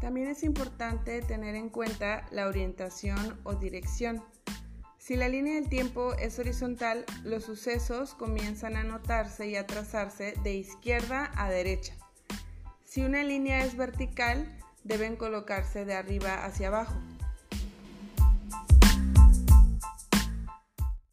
También es importante tener en cuenta la orientación o dirección. Si la línea del tiempo es horizontal, los sucesos comienzan a notarse y a trazarse de izquierda a derecha. Si una línea es vertical, deben colocarse de arriba hacia abajo.